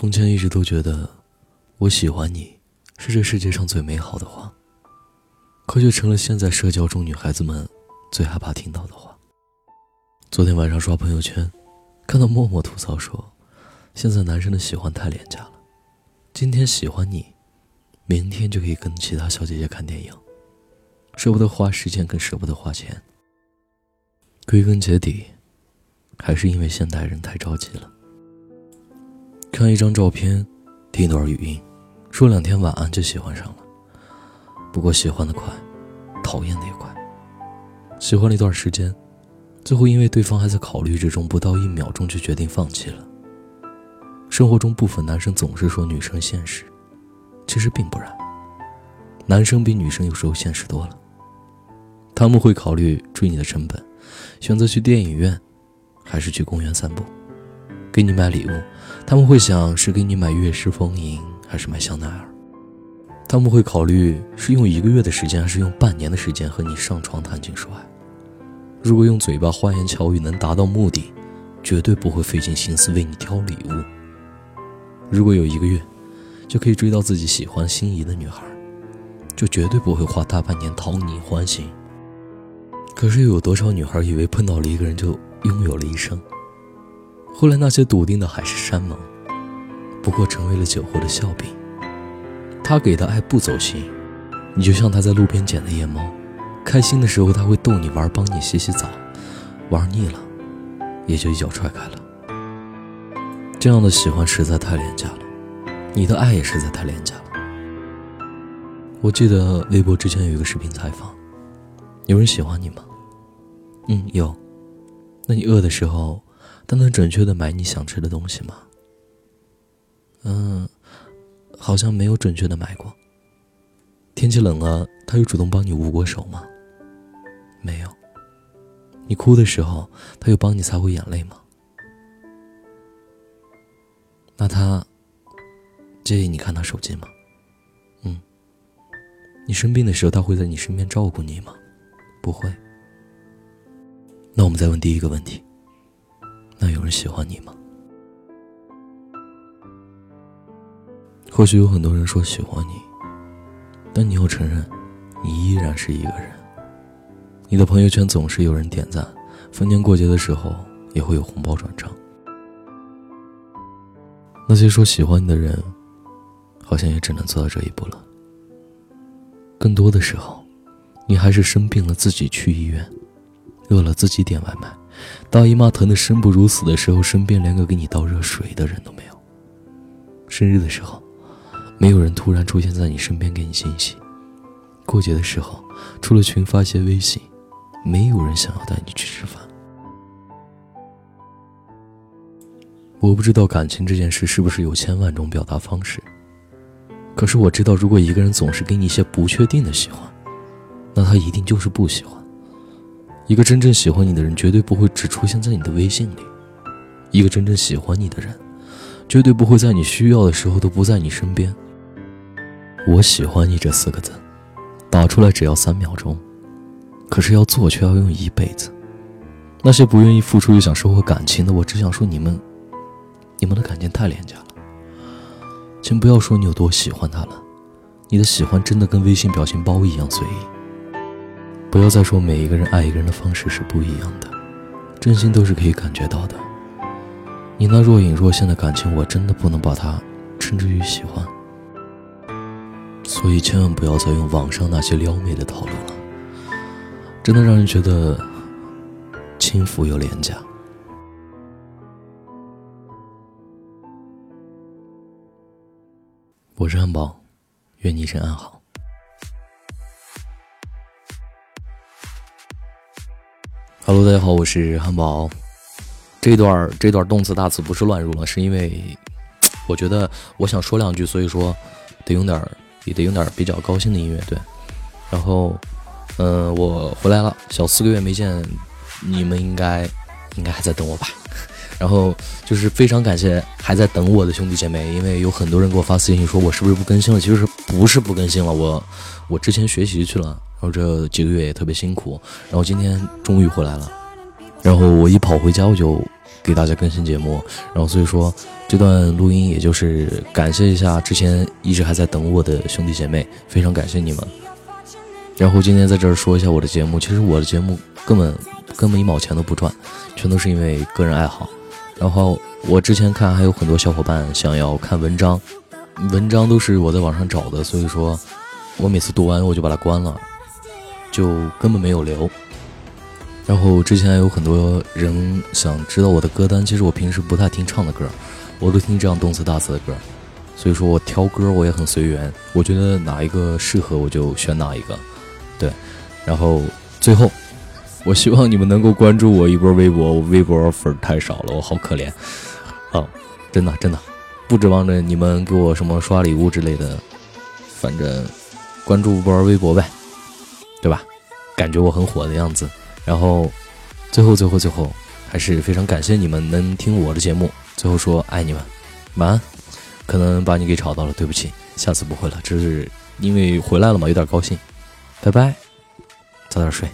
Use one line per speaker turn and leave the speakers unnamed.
从前一直都觉得，我喜欢你是这世界上最美好的话，可却成了现在社交中女孩子们最害怕听到的话。昨天晚上刷朋友圈，看到默默吐槽说，现在男生的喜欢太廉价了，今天喜欢你，明天就可以跟其他小姐姐看电影，舍不得花时间，更舍不得花钱。归根结底，还是因为现代人太着急了。看一张照片，听一段语音，说两天晚安就喜欢上了。不过喜欢的快，讨厌的也快。喜欢了一段时间，最后因为对方还在考虑之中，不到一秒钟就决定放弃了。生活中部分男生总是说女生现实，其实并不然。男生比女生有时候现实多了。他们会考虑追你的成本，选择去电影院，还是去公园散步。给你买礼物，他们会想是给你买悦诗风吟还是买香奈儿？他们会考虑是用一个月的时间还是用半年的时间和你上床谈情说爱。如果用嘴巴花言巧语能达到目的，绝对不会费尽心思为你挑礼物。如果有一个月就可以追到自己喜欢心仪的女孩，就绝对不会花大半年讨你欢心。可是又有多少女孩以为碰到了一个人就拥有了一生？后来那些笃定的海誓山盟，不过成为了酒后的笑柄。他给的爱不走心，你就像他在路边捡的夜猫，开心的时候他会逗你玩，帮你洗洗澡，玩腻了，也就一脚踹开了。这样的喜欢实在太廉价了，你的爱也实在太廉价了。我记得微博之前有一个视频采访，有人喜欢你吗？嗯，有。那你饿的时候？他能准确的买你想吃的东西吗？嗯，好像没有准确的买过。天气冷了，他有主动帮你捂过手吗？没有。你哭的时候，他有帮你擦过眼泪吗？那他介意你看他手机吗？嗯。你生病的时候，他会在你身边照顾你吗？不会。那我们再问第一个问题。那有人喜欢你吗？或许有很多人说喜欢你，但你要承认，你依然是一个人。你的朋友圈总是有人点赞，逢年过节的时候也会有红包转账。那些说喜欢你的人，好像也只能做到这一步了。更多的时候，你还是生病了自己去医院，饿了自己点外卖。大姨妈疼得生不如死的时候，身边连个给你倒热水的人都没有。生日的时候，没有人突然出现在你身边给你惊喜。过节的时候，除了群发些微信，没有人想要带你去吃饭。我不知道感情这件事是不是有千万种表达方式，可是我知道，如果一个人总是给你一些不确定的喜欢，那他一定就是不喜欢。一个真正喜欢你的人，绝对不会只出现在你的微信里；一个真正喜欢你的人，绝对不会在你需要的时候都不在你身边。我喜欢你这四个字，打出来只要三秒钟，可是要做却要用一辈子。那些不愿意付出又想收获感情的，我只想说你们，你们的感情太廉价了。请不要说你有多喜欢他了，你的喜欢真的跟微信表情包一样随意。不要再说每一个人爱一个人的方式是不一样的，真心都是可以感觉到的。你那若隐若现的感情，我真的不能把它称之于喜欢。所以千万不要再用网上那些撩妹的套路了，真的让人觉得轻浮又廉价。我是汉堡，愿你一生安好。Hello，大家好，我是汉堡。这段这段动词大词不是乱入了，是因为我觉得我想说两句，所以说得用点也得用点比较高兴的音乐，对。然后，嗯，我回来了，小四个月没见，你们应该应该还在等我吧？然后就是非常感谢还在等我的兄弟姐妹，因为有很多人给我发私信说我是不是不更新了？其实是不是不更新了？我我之前学习去了。然后这几个月也特别辛苦，然后今天终于回来了，然后我一跑回家我就给大家更新节目，然后所以说这段录音也就是感谢一下之前一直还在等我的兄弟姐妹，非常感谢你们。然后今天在这儿说一下我的节目，其实我的节目根本根本一毛钱都不赚，全都是因为个人爱好。然后我之前看还有很多小伙伴想要看文章，文章都是我在网上找的，所以说我每次读完我就把它关了，就根本没有留。然后之前有很多人想知道我的歌单，其实我平时不太听唱的歌。我都听这样动词大词的歌，所以说我挑歌我也很随缘，我觉得哪一个适合我就选哪一个，对。然后最后，我希望你们能够关注我一波微博，我微博粉太少了，我好可怜。哦，真的真的，不指望着你们给我什么刷礼物之类的，反正关注一波微博呗，对吧？感觉我很火的样子。然后最后最后最后，还是非常感谢你们能听我的节目。最后说爱你们，晚安。可能把你给吵到了，对不起，下次不会了。这是因为回来了嘛，有点高兴。拜拜，早点睡。